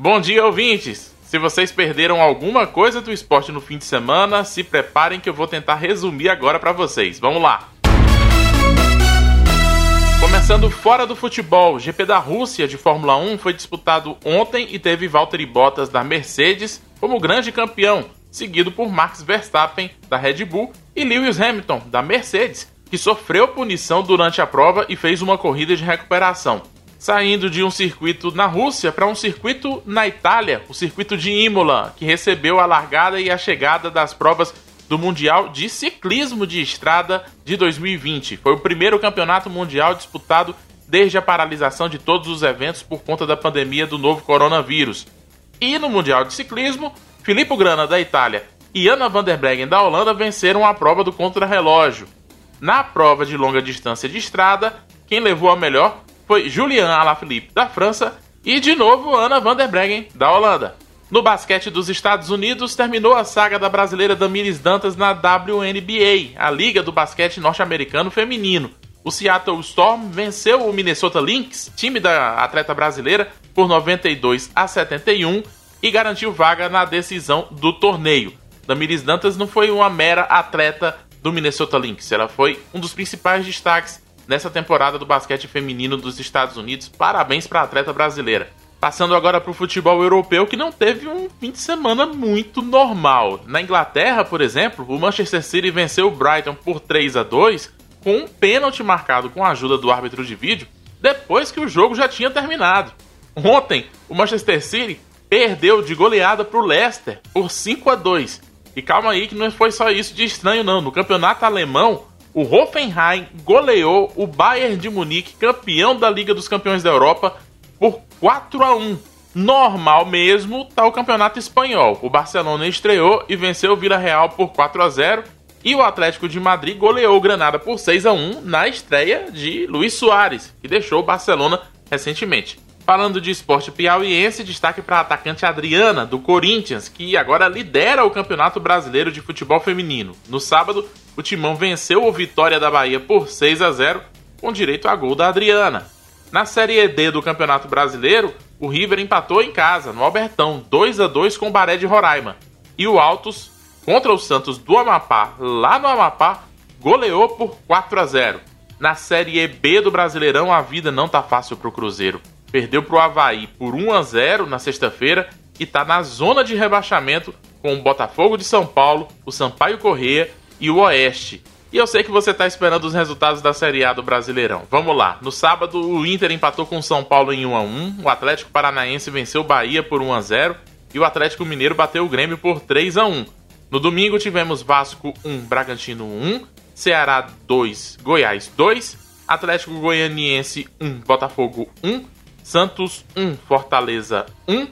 Bom dia, ouvintes! Se vocês perderam alguma coisa do esporte no fim de semana, se preparem que eu vou tentar resumir agora para vocês. Vamos lá! Começando fora do futebol, o GP da Rússia de Fórmula 1 foi disputado ontem e teve Valtteri Bottas da Mercedes como grande campeão, seguido por Max Verstappen da Red Bull e Lewis Hamilton da Mercedes, que sofreu punição durante a prova e fez uma corrida de recuperação. Saindo de um circuito na Rússia para um circuito na Itália, o circuito de Imola, que recebeu a largada e a chegada das provas do Mundial de Ciclismo de Estrada de 2020. Foi o primeiro campeonato mundial disputado desde a paralisação de todos os eventos por conta da pandemia do novo coronavírus. E no Mundial de Ciclismo, Filippo Grana da Itália e Anna van der Breggen da Holanda venceram a prova do contrarrelógio. Na prova de longa distância de estrada, quem levou a melhor foi Julian Alaphilippe da França e de novo Anna van der Breggen da Holanda. No basquete dos Estados Unidos, terminou a saga da brasileira Damiris Dantas na WNBA, a Liga do Basquete Norte-Americano Feminino. O Seattle Storm venceu o Minnesota Lynx, time da atleta brasileira, por 92 a 71 e garantiu vaga na decisão do torneio. Damiris Dantas não foi uma mera atleta do Minnesota Lynx, ela foi um dos principais destaques nessa temporada do basquete feminino dos Estados Unidos. Parabéns para a atleta brasileira. Passando agora para o futebol europeu, que não teve um fim de semana muito normal. Na Inglaterra, por exemplo, o Manchester City venceu o Brighton por 3 a 2 com um pênalti marcado com a ajuda do árbitro de vídeo, depois que o jogo já tinha terminado. Ontem, o Manchester City perdeu de goleada para o Leicester por 5 a 2 E calma aí que não foi só isso de estranho não. No campeonato alemão, o Hoffenheim goleou o Bayern de Munique, campeão da Liga dos Campeões da Europa, por 4 a 1. Normal mesmo tá o campeonato espanhol. O Barcelona estreou e venceu o Vila Real por 4 a 0 e o Atlético de Madrid goleou o Granada por 6 a 1 na estreia de Luiz Soares, que deixou o Barcelona recentemente. Falando de esporte piauiense, destaque para a atacante Adriana, do Corinthians, que agora lidera o Campeonato Brasileiro de Futebol Feminino. No sábado, o Timão venceu o Vitória da Bahia por 6 a 0, com direito a gol da Adriana. Na Série D do Campeonato Brasileiro, o River empatou em casa, no Albertão, 2 a 2 com o Baré de Roraima. E o Altos, contra o Santos do Amapá, lá no Amapá, goleou por 4 a 0. Na Série B do Brasileirão, a vida não tá fácil pro Cruzeiro. Perdeu pro Havaí por 1 a 0 na sexta-feira e tá na zona de rebaixamento com o Botafogo de São Paulo, o Sampaio Corrêa e o Oeste. E eu sei que você está esperando os resultados da Série A do Brasileirão. Vamos lá. No sábado, o Inter empatou com o São Paulo em 1 a 1. O Atlético Paranaense venceu o Bahia por 1 a 0 e o Atlético Mineiro bateu o Grêmio por 3 a 1. No domingo tivemos Vasco 1, Bragantino 1, Ceará 2, Goiás 2, Atlético Goianiense 1, Botafogo 1, Santos 1, Fortaleza 1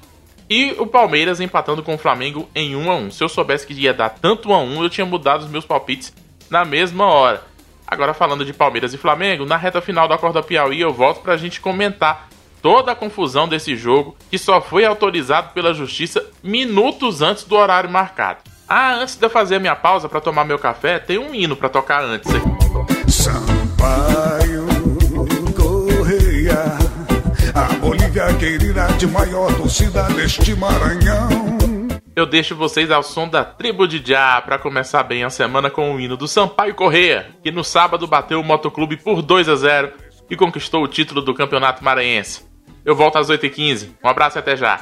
e o Palmeiras empatando com o Flamengo em 1 a 1. Se eu soubesse que ia dar tanto 1 a 1, eu tinha mudado os meus palpites na mesma hora. Agora falando de Palmeiras e Flamengo, na reta final da Corda Piauí eu volto para a gente comentar toda a confusão desse jogo que só foi autorizado pela justiça minutos antes do horário marcado. Ah, antes de eu fazer a minha pausa para tomar meu café, tem um hino para tocar antes aqui. Querida de maior torcida deste Maranhão eu deixo vocês ao som da Tribo de Já para começar bem a semana com o hino do Sampaio Correia, que no sábado bateu o Motoclube por 2 a 0 e conquistou o título do Campeonato Maranhense. Eu volto às 8h15. Um abraço e até já.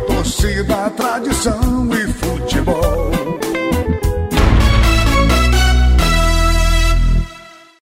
torcida, tradição e força